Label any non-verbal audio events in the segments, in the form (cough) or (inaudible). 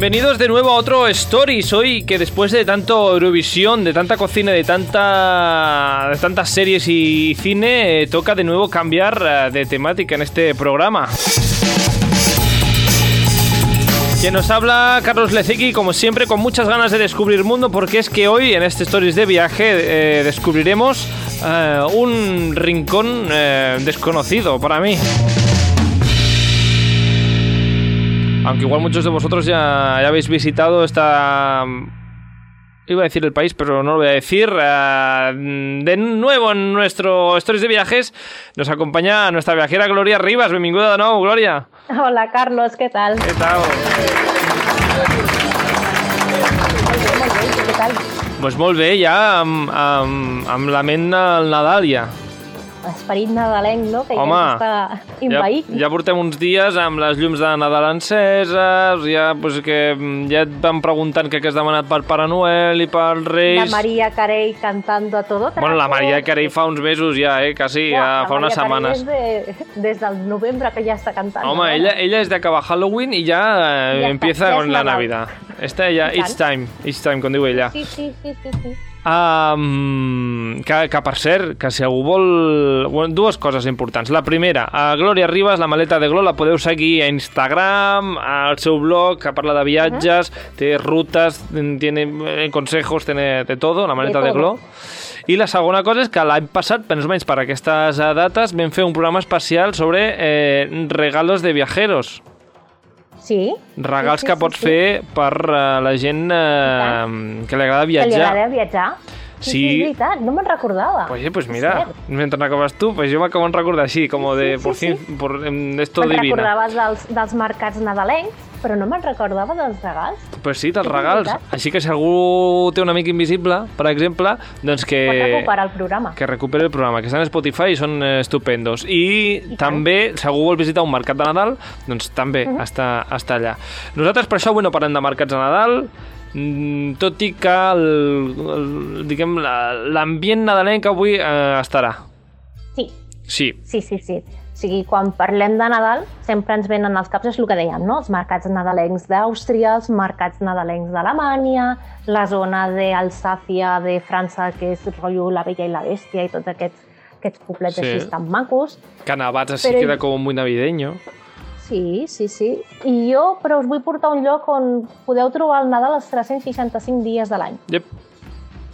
Bienvenidos de nuevo a otro Stories. Hoy que después de tanto Eurovisión, de tanta cocina, de tanta de tantas series y cine, eh, toca de nuevo cambiar eh, de temática en este programa. Quien nos habla, Carlos Leceki, como siempre, con muchas ganas de descubrir mundo, porque es que hoy en este Stories de viaje eh, descubriremos eh, un rincón eh, desconocido para mí. Aunque igual muchos de vosotros ya, ya habéis visitado esta... Iba a decir el país, pero no lo voy a decir. Eh, de nuevo en nuestro Stories de Viajes nos acompaña nuestra viajera Gloria Rivas. Benvinguda de nuevo, Gloria. Hola, Carlos, què tal? ¿Qué tal? Tal? Pues molt bé, ja amb, amb, amb la ment al Nadal ja. Esperit nadalenc, no? Que Home, ja està Ja, invaït. ja portem uns dies amb les llums de Nadal enceses, ja, pues, que ja et van preguntant què has demanat per Pare Noel i per La Reis. Maria Carey cantando a todo trapo. Bueno, la Maria Carey fa uns mesos ja, eh? Quasi, ja la fa unes Maria setmanes. És de, des del novembre que ja està cantant. Home, no? ella, ella es de acabar Halloween y ya, eh, está, empieza es con la Nadal. Navidad. Esta I it's time, it's time, com diu ella. Sí, sí, sí, sí, sí. Um, que, que per cert, que si algú vol... Bueno, dues coses importants. La primera, a Glòria Ribas, la maleta de Glo, la podeu seguir a Instagram, al seu blog, que parla de viatges, té rutes, tiene eh, consejos, tiene de todo, la maleta de, todo. Glo. I la segona cosa és que l'any passat, més o menys per aquestes dates, vam fer un programa especial sobre eh, regalos de viajeros. Sí. Regals sí, sí, que sí, pots sí. fer per eh, la gent eh, que li agrada Que li viatjar. agrada viatjar. Sí, Sí. sí, és veritat, no me'n recordava. Pues És mira, cert. mientras acabas tú, pues yo me acabo de recordar así, como Sí, de sí, por sí, fin, por esto Me'n divina. recordaves dels, dels mercats nadalencs, però no me'n recordava dels regals. Pues sí, dels regals. veritat. Així que si algú té un amic invisible, per exemple, doncs que... Pot recuperar el programa. que recuperi el programa, que estan a Spotify i són eh, estupendos. I, tant. també, si algú vol visitar un mercat de Nadal, doncs també Mhm. està, està allà. Nosaltres per això avui no parlem de mercats de Nadal, tot i que l'ambient nadalenc avui eh, estarà. Sí, Sí, Sí, sí, sí. O sigui, quan parlem de Nadal, sempre ens venen als caps, és el que dèiem, no? Els mercats nadalencs d'Àustria, els mercats nadalencs d'Alemanya, la zona d'Alsàcia de França, que és rotllo La Bella i la Bèstia i tots aquests, aquests poblets Sí. així tan macos. que Navats así Però- queda como muy navideño. Sí, sí, sí. I jo, però us vull portar a un lloc on podeu trobar el Nadal els 365 dies de l'any. Yep.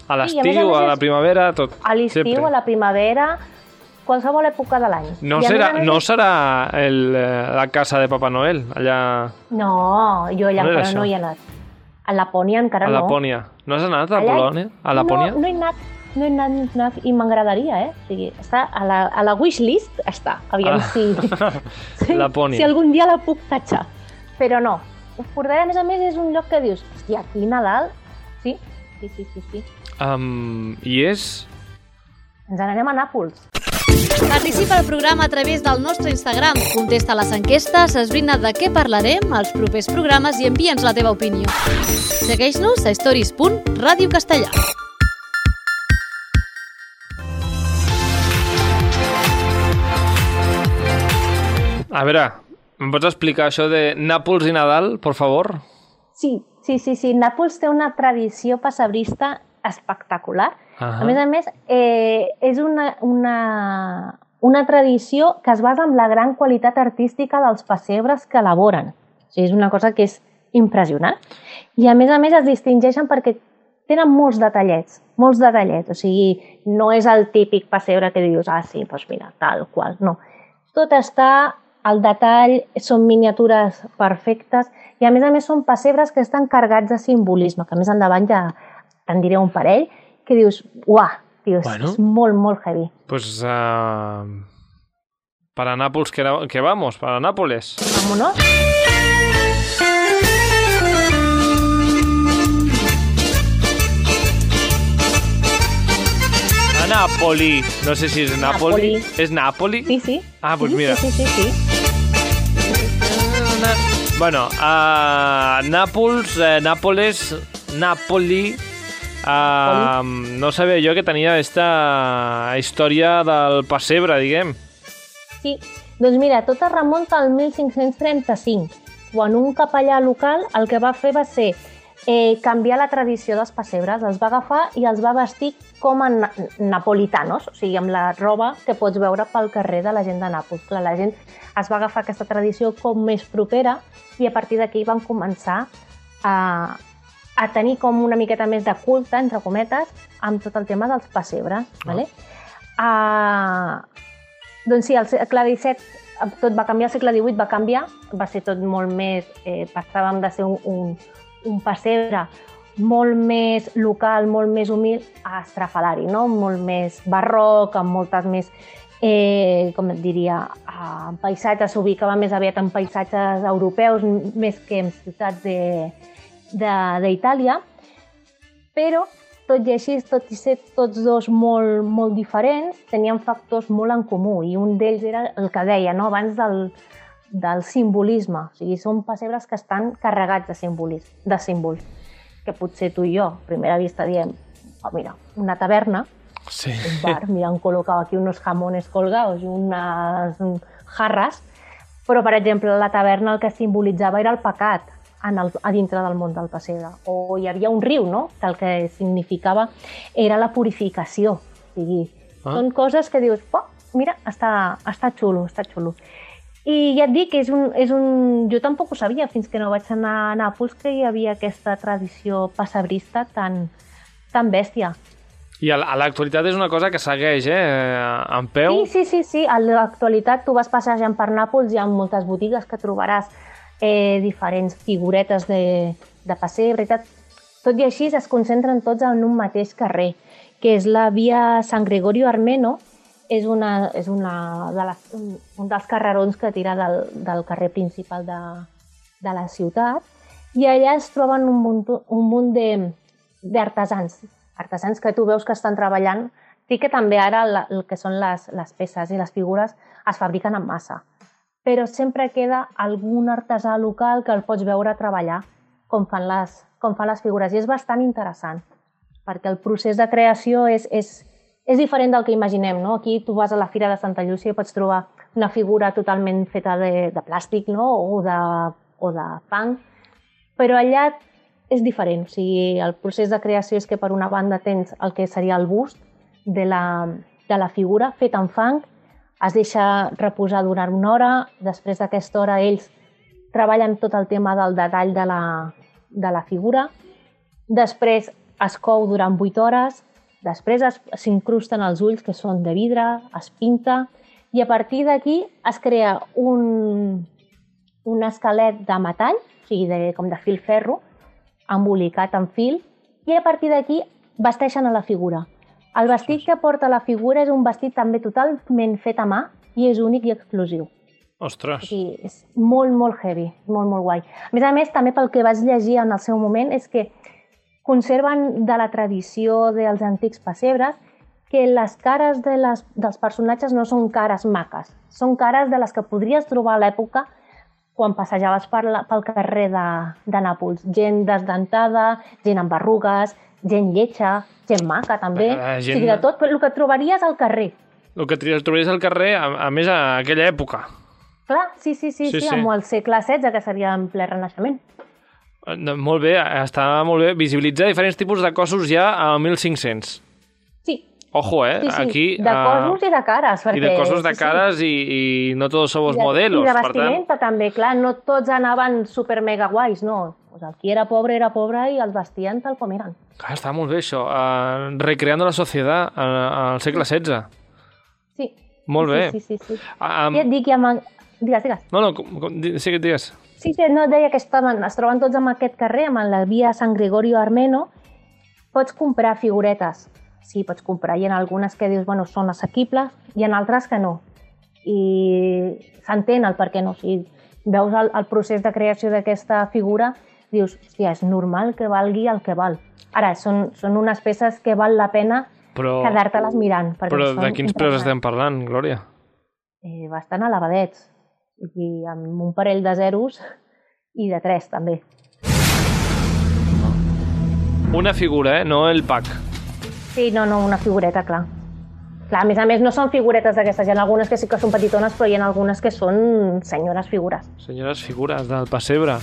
A Sí, i a a l'estiu, a la primavera, tot. A l'estiu, a la primavera, qualsevol època de l'any. No I a serà, més a no serà el, eh, la casa de Papà Noel, allà No, jo allà era encara això? no hi he anat. A Lapònia encara a no. Lapònia. No has anat a Allà- Polònia? A Lapònia? No, no he anat, no he anat, no he anat i m'agradaria, eh? O sigui, està a la, a la wishlist, està. Aviam Ah. si, (laughs) si, si algun dia la puc tatxar. Però no. Us portaré, a més a més, és un lloc que dius, hòstia, aquí Nadal, sí, sí, sí, sí, sí. Um, I és... Ens n'anem a Nàpols. Participa al programa a través del nostre Instagram, contesta a les enquestes, esbrina de què parlarem als propers programes i envia'ns la teva opinió. Segueix-nos a stories.radiocastellà. A veure, em pots explicar això de Nàpols i Nadal, por favor? Sí, sí, sí, sí. Nàpols té una tradició pessebrista espectacular. Ahà. A més a més, eh, és una, una, una tradició que es basa en la gran qualitat artística dels pessebres que elaboren. O sigui, és una cosa que és impressionant. I a més a més es distingeixen perquè tenen molts detallets, molts detallets. O sigui, no és el típic pessebre que dius, ah, sí, doncs mira, tal qual. No. Tot està al detall, són miniatures perfectes i a més a més són pessebres que estan carregats de simbolisme, que més endavant ja te'n diré un parell, que dius, uah, dius, Bueno. és molt, molt heavy. Pues uh, para Nápoles que, que vamos, para Nápoles. Vámonos. A Napoli. No sé si es Napoli. Napoli. ¿Es Napoli? Sí, sí. Ah, pues sí, mira. Sí, sí, sí, sí. Bueno, a Nàpols, eh, Nàpoles, Napoli... Uh, no sabia jo que tenia aquesta història del pessebre, diguem. Sí, doncs mira, tot es remunta al 1535. quan un capellà local el que va fer va ser eh, canviar la tradició dels pessebres. Els va agafar i els va vestir com a na napolitanos, o sigui, amb la roba que pots veure pel carrer de la gent de Nàpols. Clar, la gent es va agafar aquesta tradició com més propera i a partir d'aquí van començar a, a tenir com una miqueta més de culte, entre cometes, amb tot el tema dels pessebres. Ah. Vale? Uh, doncs sí, al segle XVII tot va canviar, al segle XVIII va canviar, va ser tot molt més... Eh, passàvem de ser un, un, un pessebre molt més local, molt més humil, a estrafalari, no? molt més barroc, amb moltes més, eh, com et diria, eh, paisatges, s'ubicava més aviat en paisatges europeus, més que en ciutats d'Itàlia, però tot i així, tot i ser tots dos molt, molt diferents, tenien factors molt en comú i un d'ells era el que deia no? abans del, del simbolisme. O sigui, són pessebres que estan carregats de, simbolis, de símbols, que potser tu i jo, a primera vista, diem, oh, mira, una taverna, Sí. un bar, mira, han col·locat aquí unos jamones colgados i unes jarres, però, per exemple, la taverna el que simbolitzava era el pecat en el, a dintre del món del pessebre. O hi havia un riu, no?, que el que significava era la purificació. O sigui, ah. són coses que dius, oh, mira, està, està xulo, està xulo. I ja et dic que és un, és un... jo tampoc ho sabia fins que no vaig anar a Nàpols que hi havia aquesta tradició pessebrista tan, tan bèstia. I a l'actualitat és una cosa que segueix, eh? En peu. Sí, sí, sí, sí. A l'actualitat tu vas passejant per Nàpols, hi ha moltes botigues que trobaràs eh, diferents figuretes de, de pessebre i tot. Tot i així es concentren tots en un mateix carrer, que és la via San Gregorio Armeno, és, una, és una de les, un, dels carrerons que tira del, del carrer principal de, de la ciutat, i allà es troben un munt, un munt d'artesans, artesans que tu veus que estan treballant. Sí que també ara la, el que són les, les peces i les figures es fabriquen en massa, però sempre queda algun artesà local que el pots veure treballar com fan les, com fan les figures i és bastant interessant perquè el procés de creació és, és, és diferent del que imaginem. No? Aquí tu vas a la Fira de Santa Llúcia i pots trobar una figura totalment feta de, de plàstic no? o, de, o de fang, però allà és diferent. O sigui, el procés de creació és que per una banda tens el que seria el bust de la, de la figura fet en fang, es deixa reposar durant una hora, després d'aquesta hora ells treballen tot el tema del detall de la, de la figura, després es cou durant 8 hores, després es- s'incrusten els ulls, que són de vidre, es pinta, i a partir d'aquí es crea un, un esquelet de metall, o sigui, de, com de fil ferro, embolicat en fil, i a partir d'aquí vesteixen a la figura. El vestit que porta la figura és un vestit també totalment fet a mà i és únic i exclusiu. O Ostres. sigui, és molt, molt heavy, molt, molt guai. A més a més, també pel que vaig llegir en el seu moment, és que conserven de la tradició dels antics pessebres que les cares de les, dels personatges no són cares maques, són cares de les que podries trobar a l'època quan passejaves per la, pel carrer de, de Nàpols. Gent desdentada, gent amb berrugues, gent lletja, gent maca també, Eh, o gent- sigui, de tot, però el que trobaries al carrer. El que trobaries al carrer, a, a més, a aquella època. Clar, sí, sí, sí, Sí, sí, sí, sí. amb el segle XVI, que seria en ple renaixement. Molt bé, està molt bé. Visibilitzar diferents tipus de cossos ja a 1500. Sí, Ojo, eh? sí, sí. Aquí... de eh, cossos i de cares. Perquè, I de cossos de sí, sí. cares i, i no somos I de, modelos, I de per tant... vestimenta també, clar, no tots anaven super mega guais, no. Pues el qui era pobre era pobre i els vestien tal com eren. Clar, està molt bé això. Uh, recreando la societat uh, al segle XVI. Sí. Molt sí, bé. Sí, sí, sí. Um, I et dic, ja. Digues, digues. no, no, com, com, sí digues. Sí, sí, no, deia que estaven, es troben tots en aquest carrer, amb la via San Gregorio Armeno. Pots comprar figuretes. Sí, pots comprar. Hi ha algunes que dius, bueno, són assequibles, hi ha altres que no. I s'entén el per què no. O sigui, veus el, el procés de creació d'aquesta figura, dius, hòstia, és normal que valgui el que val. Ara, són, són unes peces que val la pena Però, quedar-te-les mirant. però de quins preus estem parlant, Glòria? Eh, bastant elevadets. I amb un parell de zeros i de tres, també. Una figura, eh? No el pack. Sí, no, no, una figureta, clar. Clar, a més a més, no són figuretes d'aquestes. Hi ha algunes que sí que són petitones, però hi ha algunes que són senyores figures. Senyores figures del pessebre.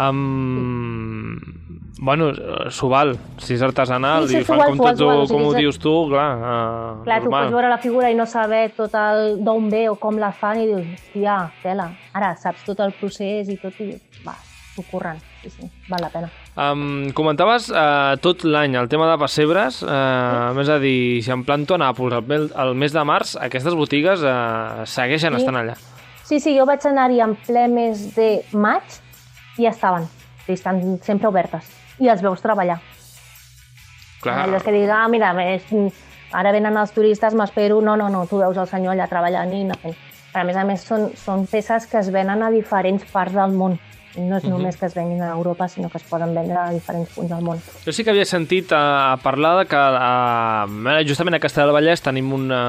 Um, bueno, s'ho val, si és artesanal Sí, sí, i fan val, com, s'ho val, tu, com ho dius tu, clar, uh, Clar, tu normal. pots veure la figura i no saber tot el d'on ve o com la fan i dius, hòstia, tela. Ara saps tot el procés i tot i va, s'ho curren. Sí, sí, val la pena. Um, comentaves uh, tot l'any el tema de pessebres, uh, més a dir, si em planto a Nàpols el, el mes de març, aquestes botigues uh, segueixen Sí. estant allà. Sí, sí, jo vaig anar-hi en ple mes de maig i estaven. Sí, estan sempre obertes. I els veus treballar. Clar, Allò que diga, ah, mira, és, ara venen els turistes, m'espero... No, no, no, tu veus el senyor allà treballant i anant. Però a més a més són, són peces que es venen a diferents parts del món. No és només que es venguin a Europa, sinó que es poden vendre a diferents punts del món. Jo sí que havia sentit a, parlar de que uh, justament a Castellar del Vallès tenim una,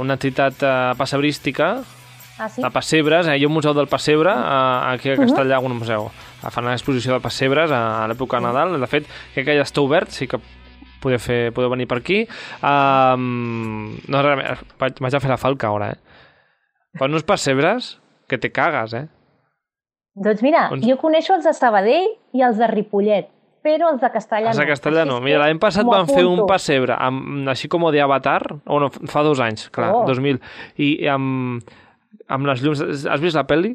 una entitat uh, passebrística Ah, sí? de pessebres, eh? hi ha un museu del pessebre uh, aquí a Castellà, un museu. Uh, fan una exposició de pessebres a, a l'època de Nadal. De fet, crec que ja està obert, sí que podeu, fer, podeu venir per aquí. Uh, no, res vaig, vaig a fer la falca ara, eh? Fan uns pessebres que te cagues, eh? Doncs mira, On- jo coneixo els de Sabadell i els de Ripollet, però els de Castellà Els de no. Castellà no. és Mira, l'any passat van fer un pessebre, amb, així com de Avatar, o no, fa dos anys, clar, Oh. 2000, i amb, amb les llums... Has vist la pel·li?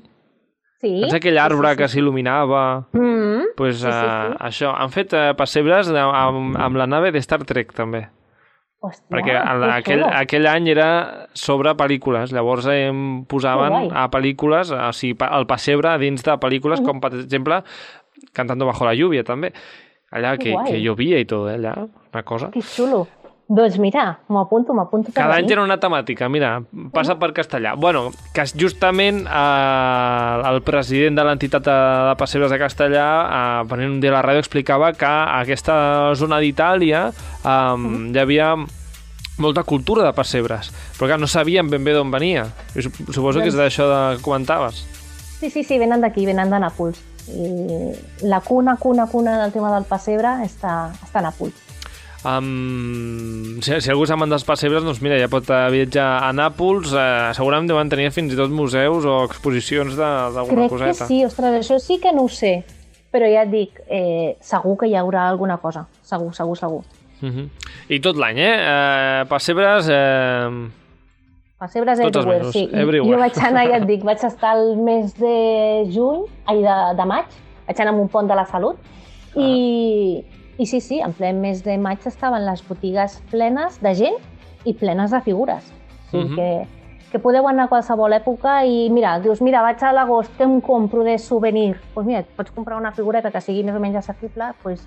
Sí? És aquell arbre que s'il·luminava... Mm, pues, Sí, sí, uh, sí. això, han fet uh, pessebres amb, amb la nave de Star Trek també, Hòstia, perquè el, que aquell, xulo. aquell any era sobre pel·lícules, llavors em posaven a pel·lícules, o sigui, el pessebre dins de pel·lícules, com per exemple Cantando bajo la lluvia també, allà Que que llovia i tot, eh, allà, una cosa. Que xulo. Doncs mira, m'ho apunto, m'apunto per Cada any tenen una temàtica, mira, passa per castellà. Bueno, que justament eh, el president de l'entitat de, de pessebres de castellà, eh, venint un dia a la ràdio, explicava que a aquesta zona d'Itàlia eh, hi havia molta cultura de pessebres, però que no sabien ben bé d'on venia. I sup- suposo que és d'això de- que comentaves. Sí, sí, sí, venen d'aquí, venen de Nàpols. I la cuna, cuna, cuna del tema del pessebre està, està a Nàpols. Um, si, si algú s'amant dels pessebres, doncs mira, ja pot eh, viatjar a Nàpols, eh, segurament deuen tenir fins i tot museus o exposicions d'alguna Crec coseta. que sí, ostres, això sí que no ho sé. Però ja et dic, eh, segur que hi haurà alguna cosa. Segur, segur, segur. Uh -huh. I tot l'any, eh? eh pessebres... Eh... Pessebres Tots everywhere, sí. Everywhere. Jo vaig anar, ja et dic, vaig estar el mes de juny, ai, de, de maig, vaig anar a un pont de la salut, i, i sí, sí, en ple mes de maig estaven les botigues plenes de gent i plenes de figures. O sigui Mhm. que, que podeu anar a qualsevol època i mira, dius, mira, vaig a l'agost, què em compro de souvenir? Doncs pues mira, pots comprar una figureta que sigui més o menys assequible, pues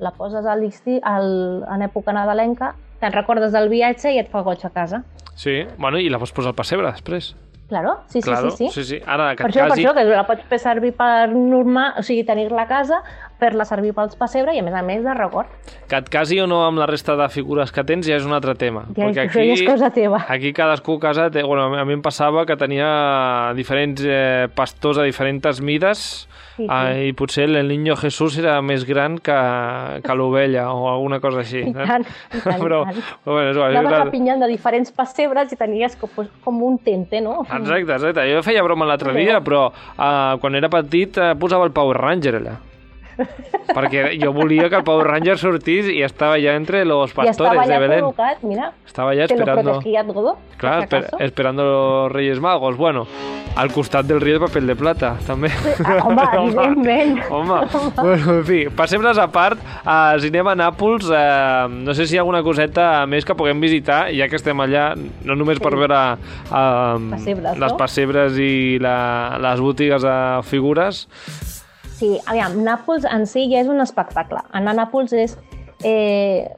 la poses a l'estiu, al, en època nadalenca, te'n recordes del viatge i et fa goig a casa. Sí, bueno, i la pots posar al pessebre després. Claro, sí, sí, claro, sí, sí. sí, sí. Ara, que Per això, per casi... això, que la pots fer servir per normal, o sigui, tenir-la a casa, fer-la servir pels pessebre i, a més a més, de record. que et casi o no amb la resta de figures que tens ja és un altre tema. Ja, perquè ja és cosa teva. Aquí cadascú a casa, té, bueno, a mi em passava que tenia diferents eh, pastors a diferents mides Sí, sí. ah, i potser el Niño Jesús era més gran que, que l'ovella o alguna cosa així. I tant, i (laughs) tant, i però, tant. però bueno, és igual, Anaves rapinyant de diferents pessebres i tenies com, pues, com un tente, no? Exacte, exacte. Jo feia broma l'altre Molt dia, però uh, quan era petit uh, posava el Power Ranger allà. Perquè jo volia que el Power Ranger sortís i estava ja entre los pastores de Belén. col·locat, mira, Estava lo esperando... protegía todo, Clar, por esper si acaso. esperando los Reyes Magos. Bueno, al costat del riu de paper de plata, també. Ah, home, (laughs) evidentment. (laughs) Home, bueno, en fi, pessebres a part, a Nàpols, uh, no sé si hi ha alguna coseta més que puguem visitar, ja que estem allà, no només per Sí. veure uh, Pessebres, les no? pessebres i la, les botigues de figures. Sí, aviam, Nàpols en si ja és un espectacle. Anar a Nàpols és eh,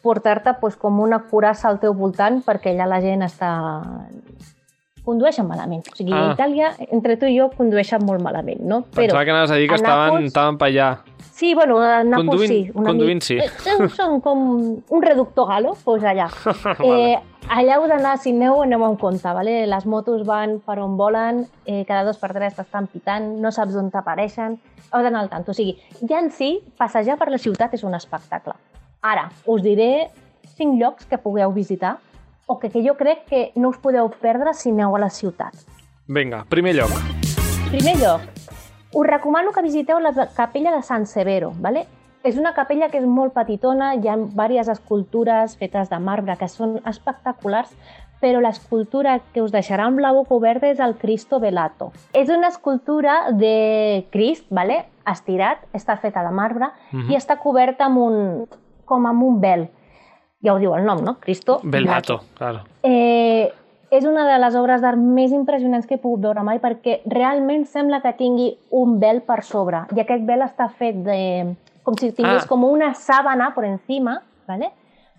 portar-te pues, com una curassa al teu voltant perquè allà la gent està... condueixen malament. O sigui, Ah. a Itàlia, entre tu i jo, condueixen molt malament, no? Pensava que anaves a dir que a estaven, Nàpols- estaven per allà. Sí, bueno, a Nàpols Conduint- sí. una conduint mica. sí. Eh, (laughs) Són, com un reductor galo, doncs allà. (laughs) Vale. eh, allà heu d'anar, si aneu, aneu amb compte, vale? les motos van per on volen, eh, cada dos per tres t'estan pitant, no saps on t'apareixen, heu d'anar al tant. O sigui, ja en si, passejar per la ciutat és un espectacle. Ara, us diré cinc llocs que pugueu visitar o que, que jo crec que no us podeu perdre si aneu a la ciutat. Vinga, primer lloc. Primer lloc, us recomano que visiteu la capella de San Severo. ¿vale? És una capella que és molt petitona, hi ha diverses escultures fetes de marbre que són espectaculars, però l'escultura que us deixarà amb la boca oberta és el Cristo Velato. És una escultura de Crist, ¿vale? estirat, està feta de marbre uh -huh. i està coberta amb un, com amb un vel. Ja ho diu el nom, no? Cristo Velato, claro. Eh, és una de les obres d'art més impressionants que he pogut veure mai perquè realment sembla que tingui un vel per sobre i aquest vel està fet de... com si tingués Ah. com una sàbana per encima, ¿vale?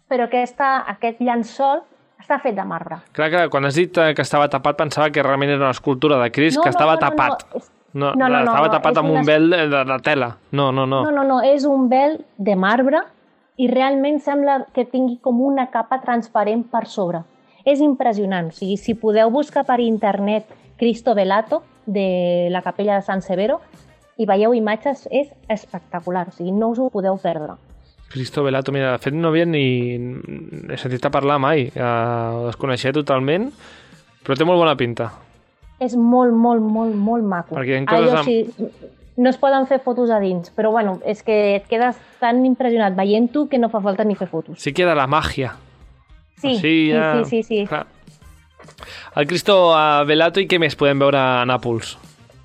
però aquesta, aquest llençol està fet de marbre. Clar que quan has dit eh, que estava tapat pensava que realment era una escultura de Crist No, que no, estava no, tapat. no, No, no, no, no, estava no, tapat amb un una- vel de, de, de tela. No, no, no. No, no, no, és un vel de marbre i realment sembla que tingui com una capa transparent per sobre. És impressionant. O sigui, si podeu buscar per internet Cristo Velato de la capella de San Severo i veieu imatges, és espectacular. O sigui, no us ho podeu perdre. Cristo Velato, mira, de fet no havia ni... he sentit a parlar mai. Eh, ho desconeixia totalment, però té molt bona pinta. És molt, molt, molt, molt maco. Perquè hi ha coses o amb- no es poden fer fotos a dins, però bueno, és que et quedes tan impressionat veient-ho que no fa falta ni fer fotos. Sí queda la màgia. Sí, Així sí, ja- sí, sí, sí. Clar. El Cristo eh, Velato i què més podem veure a Nàpols?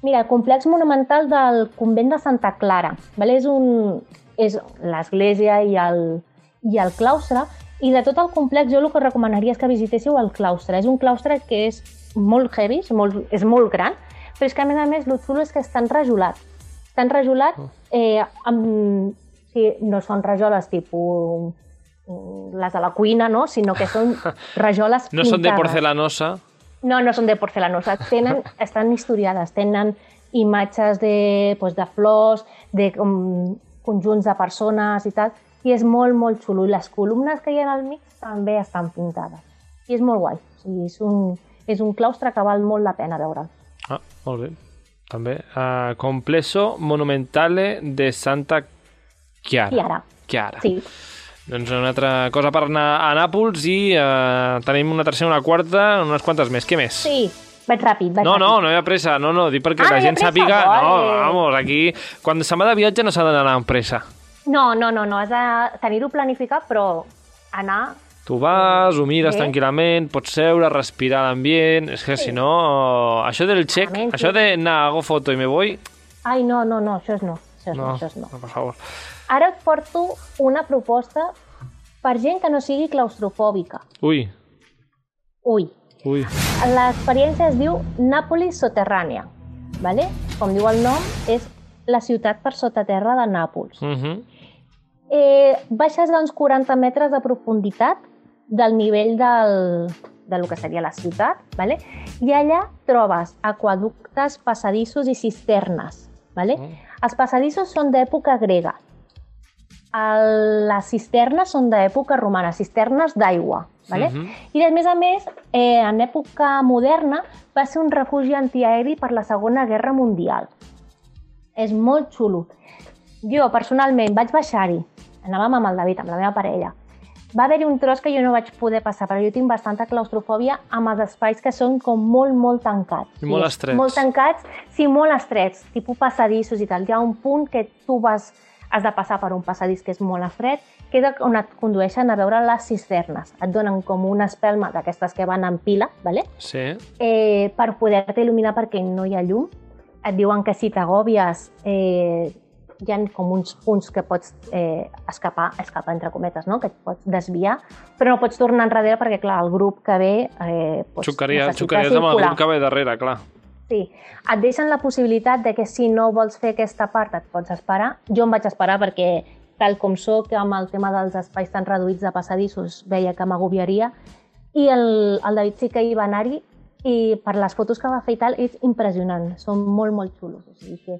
Mira, el complex monumental del convent de Santa Clara. ¿vale? És, un, és l'església i, el, i el claustre, i de tot el complex jo el que recomanaria és que visitéssiu el claustre. És un claustre que és molt heavy, és molt, és molt gran, però és que a més a més el xulo és que està enrajolat. Està enrajolat, eh, amb, sí, no són rajoles tipus mm, les de la cuina, no? sinó que són (laughs) rajoles No són de pintades. porcelanosa. No, no són de porcelanosa. Tenen, (laughs) estan historiades, tenen imatges de, pues, de flors, de com, conjunts de persones i tal, i és molt, molt xulo. I les columnes que hi ha al mig també estan pintades. I és molt guai. O sigui, és, un, és un claustre que val molt la pena veure'l. Ah, molt bé. També. Uh, Complesso Monumentale de Santa Chiara. Chiara. Chiara. Sí. Doncs una altra cosa per anar a Nàpols i uh, tenim una tercera, una quarta, unes quantes més. Què més? Sí, vaig ràpid, vaig No, no, ràpid. no hi ha pressa, no, no, dic perquè Ah, la no gent pressa? sàpiga... No, Vale. vamos, aquí, quan se'n va de viatge no s'ha d'anar amb pressa. No, no, no, no, has de tenir-ho planificat, però anar... Tu vas, ho mires Bé. tranquil·lament, pots seure, respirar l'ambient... És que Sí. si no... Això del check, Realment, això sí. de anar, hago foto i me voy... Ai, no, no, no, això és no. Això és no, No, això és no. no, per favor. Ara et porto una proposta per gent que no sigui claustrofòbica. Ui, Ui, ui. l'experiència es diu Nàpolis soterrània. ¿vale? Com diu el nom, és la ciutat per sota terra de Nàpols. Uh -huh. Eh, baixes d'uns 40 metres de profunditat del nivell del, de lo que seria la ciutat, ¿vale? i allà trobes aquaductes, passadissos i cisternes. ¿vale? Mm. Els passadissos són d'època grega. El, les cisternes són d'època romana, cisternes d'aigua. ¿vale? Mhm. I a més a més, eh, en època moderna va ser un refugi antiaeri per la Segona Guerra Mundial. És molt xulo. Jo, personalment, vaig baixar-hi. Anàvem amb el David, amb la meva parella. Va haver-hi un tros que jo no vaig poder passar, però jo tinc bastanta claustrofòbia amb els espais que són com molt, molt tancats. I molt estrets. Molt tancats, sí, molt estrets, tipus passadissos i tal. Hi ha un punt que tu vas, has de passar per un passadís que és molt estret, que és on et condueixen a veure les cisternes. Et donen com una espelma d'aquestes que van en pila, ¿vale? Sí. eh, per poder-te il·luminar perquè no hi ha llum. Et diuen que si t'agòbies eh, hi ha com uns punts que pots eh, escapar, escapar entre cometes, no? que et pots desviar, però no pots tornar enrere perquè, clar, el grup que ve... Eh, doncs, Xocaria, xocaries amb el grup que ve darrere, clar. Sí, et deixen la possibilitat de que si no vols fer aquesta part et pots esperar. Jo em vaig esperar perquè, tal com sóc, amb el tema dels espais tan reduïts de passadissos, veia que m'agobiaria. I el, el David sí que hi va anar-hi i per les fotos que va fer i tal, és impressionant. Són molt, molt xulos. O sigui que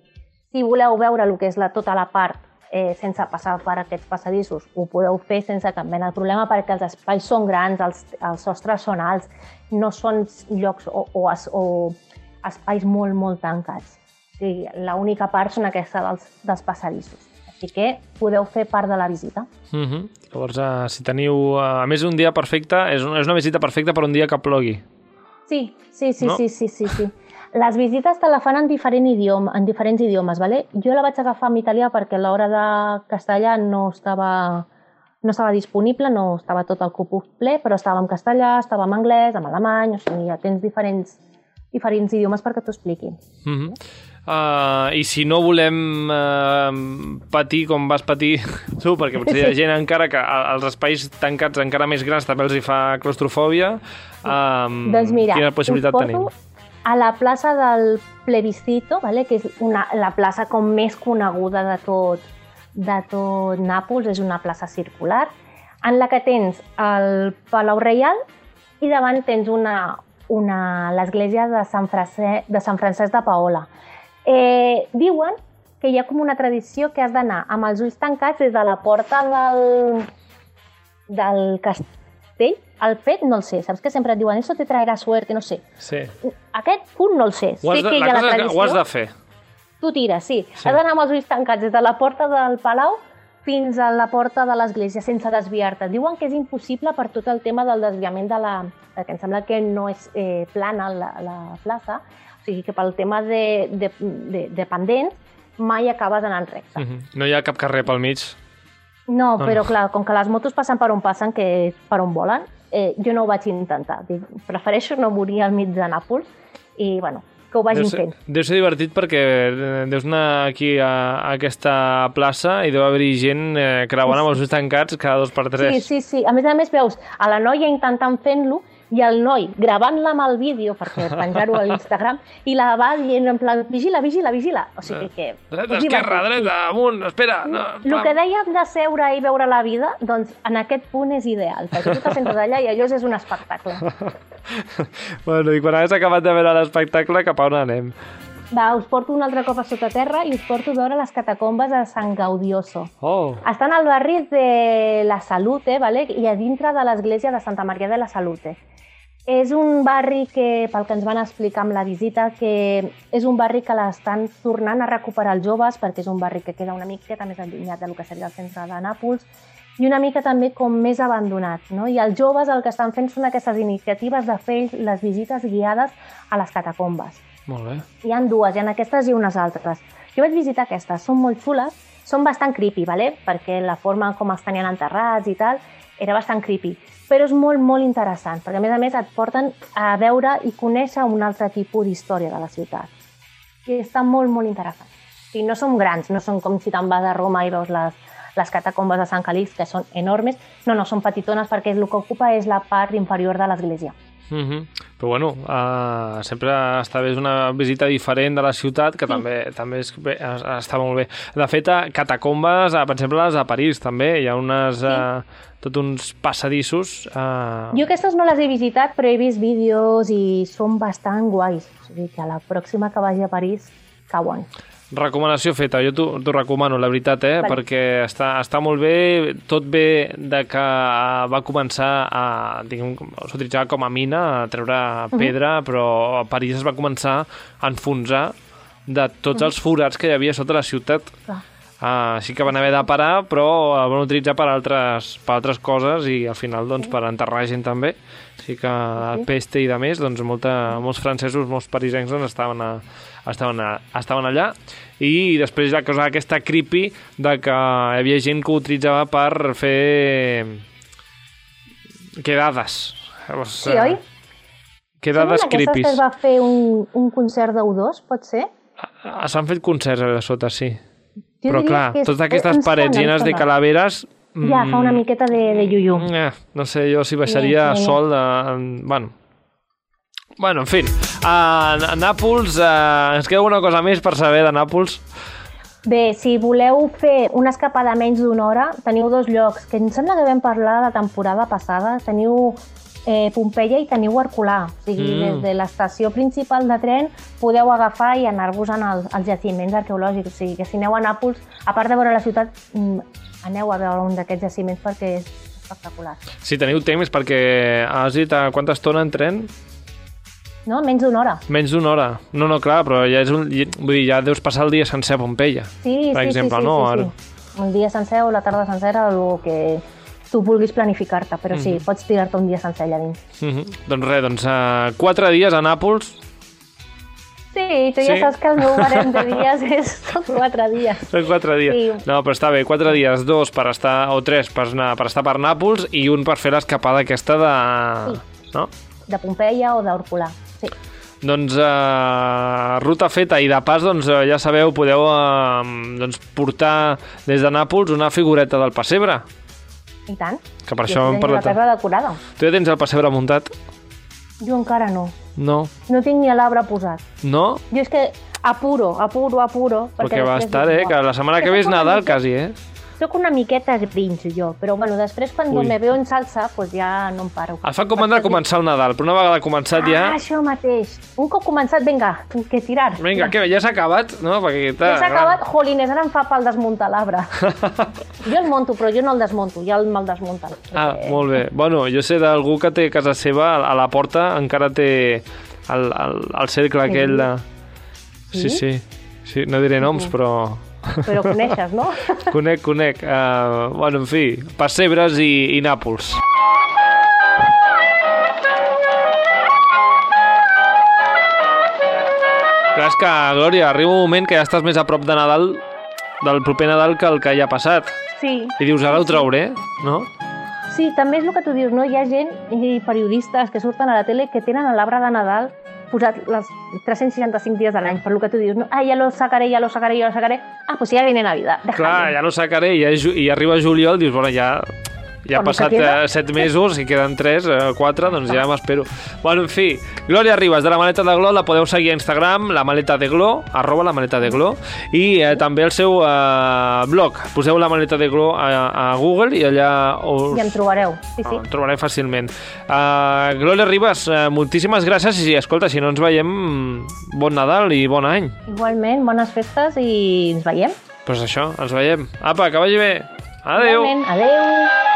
si voleu veure el que és la, tota la part eh, sense passar per aquests passadissos, ho podeu fer sense cap mena de problema perquè els espais són grans, els, els sostres són alts, no són llocs o, o, es, o espais molt, molt tancats. O sigui, l'única part són aquesta dels, dels passadissos. Així que podeu fer part de la visita. Uh -huh. Llavors, uh, si teniu... Uh, a més, un dia perfecte, és, un, és una visita perfecta per un dia que plogui. Sí, sí, sí, No? sí, sí, sí, sí. Les visites te la fan en, diferent idioma, en diferents idiomes, ¿vale? Jo la vaig agafar en italià perquè l'hora de castellà no estava, no estava disponible, no estava tot el cupús ple, però estava en castellà, estava en anglès, en alemany, o sigui, ja tens diferents, diferents idiomes perquè t'ho expliquin. Uh -huh. uh, I si no volem uh, patir com vas patir tu, perquè potser hi ha (laughs) gent encara que als espais tancats encara més grans també els hi fa claustrofòbia, um, Doncs mira, quina possibilitat porto tenim? A la plaça del Plebiscito, vale? que és una, la plaça com més coneguda de tot, de tot Nàpols, és una plaça circular, en la que tens el Palau Reial i davant tens una, una, l'església de, Sant Francesc, de Sant Francesc de Paola. Eh, diuen que hi ha com una tradició que has d'anar amb els ulls tancats des de la porta del, del castell al fet, no el sé. Saps que sempre et diuen eso te traerà suerte, no sé. Sí. Aquest punt no el sé. Ho has sé de, que hi la ha la tradició. ho has de fer. Tu tires, sí. Sí. Has d'anar amb els ulls tancats des de la porta del Palau fins a la porta de l'església sense desviar-te. Diuen que és impossible per tot el tema del desviament de la... perquè em sembla que no és eh, plana la, la plaça, o sigui que pel tema de, de, de, de pendents mai acabes anant recte. Uh -huh. No hi ha cap carrer pel mig. No, No, però no. clar, com que les motos passen per on passen, que és per on volen, eh, jo no ho vaig intentar. Dic, prefereixo no morir al mig de Nàpols i, bueno, que ho vagin Deu ser, fent. deu ser divertit perquè eh, deus anar aquí a, a aquesta plaça i deu haver-hi gent eh, creuant amb els ulls tancats cada dos per tres. Sí, sí, sí. A més a més, veus a la noia intentant fent-lo i el noi gravant-la amb el vídeo perquè penjar-ho a l'Instagram i la va dient en plan, vigila, vigila, vigila. O sigui que... Dreta, és esquerra, dreta, amunt, espera. No, El que dèiem de seure i veure la vida, doncs en aquest punt és ideal, perquè tu te sentes allà i allò és un espectacle. (laughs) bueno, i quan hagués acabat de veure l'espectacle, cap a on anem? Va, us porto un altre cop a sota terra i us porto a veure les catacombes de Sant Gaudioso. Oh, Estan al barri de la Salute, ¿vale? i a dintre de l'església de Santa Maria de la Salute. És un barri que, pel que ens van explicar amb la visita, que és un barri que l'estan tornant a recuperar els joves, perquè és un barri que queda una miqueta més allunyat del que seria el centre de Nàpols, i una mica també com més abandonat. No? I els joves el que estan fent són aquestes iniciatives de fer les visites guiades a les catacombes. Molt bé. Hi han dues, hi ha aquestes i unes altres. Jo vaig visitar aquestes, són molt xules, són bastant creepy, ¿vale? perquè la forma com els tenien enterrats i tal era bastant creepy, però és molt, molt interessant, perquè a més a més et porten a veure i conèixer un altre tipus d'història de la ciutat. I està molt, molt interessant. I no són grans, no són com si te'n vas a Roma i veus les, les catacombes de Sant Calix, que són enormes. No, no, són petitones perquè el que ocupa és la part inferior de l'església. Uh -huh. Però bueno, uh, sempre està bé és una visita diferent de la ciutat, que també també és bé, es- està molt bé. De fet, a catacombes, a, per exemple, les a París també, hi ha unes, Sí. uh, tot uns passadissos. Uh, Jo aquestes no les he visitat, però he vist vídeos i són bastant guais. O sigui que a la pròxima que vagi a París cauen. Recomanació feta, jo t'ho recomano, la veritat, eh? Vale. perquè està, està molt bé, tot bé de que eh, va començar a, diguem, s'utilitzava com a mina, a treure pedra, però a París es va començar a enfonsar de tots els forats que hi havia sota la ciutat. Clar. Uh, així que van haver de parar, però el van utilitzar per altres, per altres coses i al final doncs, per enterrar gent també. Així que Sí. peste i de més, doncs, molta, molts francesos, molts parisencs doncs, estaven, a, estaven, a, estaven allà. I després la cosa aquesta creepy de que hi havia gent que ho utilitzava per fer quedades. Llavors, Sí, eh, oi? Quedades Sembla que creepys. es va fer un, un concert d'U2, pot ser? Ah, S'han fet concerts a sota, sí. Jo Però clar, que és- totes aquestes parets de calaveres... Ja, fa una mm, miqueta de, de yuyu. Eh, no sé jo si baixaria Sí, sí. sol de... en- Bueno, bueno, en fi. A, a Nàpols, uh, ens queda alguna cosa més per saber de Nàpols? Bé, si voleu fer una escapada menys d'una hora, teniu dos llocs, que em sembla que vam parlar la temporada passada. Teniu eh, Pompeia i teniu Herculà. O sigui, Mm. des de l'estació principal de tren podeu agafar i anar-vos en el, als jaciments arqueològics. O sigui, que si aneu a Nàpols, a part de veure la ciutat, mm, aneu a veure un d'aquests jaciments perquè és espectacular. Si teniu temps, perquè has dit a quanta estona en tren? No? Menys d'una hora. Menys d'una hora. No, no, clar, però ja és un... Vull dir, ja deus passar el dia sencer a Pompeia. Sí, per sí, exemple, sí, sí, no? sí, Ara- sí. un dia sencer o la tarda sencera, el que tu vulguis planificar-te, però sí, Mhm. pots tirar-te un dia sencer allà dins. Mm -hmm. Doncs res, doncs uh, quatre dies a Nàpols, Sí, tu Sí? ja saps que el meu barem de (laughs) dies és quatre dies. són quatre dies. Sí. No, però està bé, quatre dies, dos per estar, o tres per, anar, per estar per Nàpols i un per fer l'escapada aquesta de... No? De Pompeia o d'Orcolà. Sí. Doncs uh, ruta feta i de pas, doncs uh, ja sabeu, podeu uh, doncs, portar des de Nàpols una figureta del pessebre. I tant. Que per I això hem parlat. La casa decorada. Tu ja tens el pessebre muntat? Jo encara no. No? No tinc ni l'arbre posat. No? Jo és que apuro, apuro, apuro. Perquè va després estar, eh? Que la setmana que Però ve és Nadal, quasi, eh? Soc una miqueta grinch, jo, però bueno, després quan Ui. me veo en salsa, pues ja no em paro. Et fa comandar a començar el Nadal, però una vegada començat Ah, ja... això mateix. Un cop començat, vinga, que tirar. Vinga, què, ja s'ha acabat? No? Perquè, Ja s'ha acabat, jolines, ara em fa pel desmuntar l'arbre. (laughs) jo el monto, però jo no el desmonto, ja el me'l desmunten. Ah, Perquè- molt bé. Bueno, jo sé d'algú que té casa seva, a la porta, encara té el, el, el cercle aquell de... Sí, sí. sí. No diré noms, però... Però coneixes, no? (laughs) Conec, conec. Uh, bueno, en fi, Pessebres i, i Nàpols. Clar, és que, Glòria, arriba un moment que ja estàs més a prop de Nadal, del proper Nadal, que el que ja ha passat. Sí. I dius, ara ho trauré, no? Sí, també és el que tu dius, no? Hi ha gent i periodistes que surten a la tele que tenen l'arbre de Nadal posat les 365 dies de l'any, per lo que tu dius, no? ah, ja lo sacaré, ja lo sacaré, ja lo sacaré. Ah, pues ja viene Navidad. déjalo. Clar, ja no sacaré, i, ja i arriba juliol, dius, bueno, ja, ja ha passat queda. eh, set mesos, i queden tres, eh, quatre, doncs ja m'espero. Bueno, en fi, Glòria Ribas, de la Maleta de Glo, la podeu seguir a Instagram, la Maleta de Glo, arroba la Maleta de Glo, i eh, també el seu eh, blog. Poseu la Maleta de Glo a, a Google i allà us... I em trobareu. Sí, sí. Ah, trobareu fàcilment. Uh, Glòria Ribas, uh, moltíssimes gràcies i, escolta, si no ens veiem, bon Nadal i bon any. Igualment, bones festes i ens veiem. Doncs pues això, ens veiem. Apa, que vagi bé. Adéu. Igualment, adéu.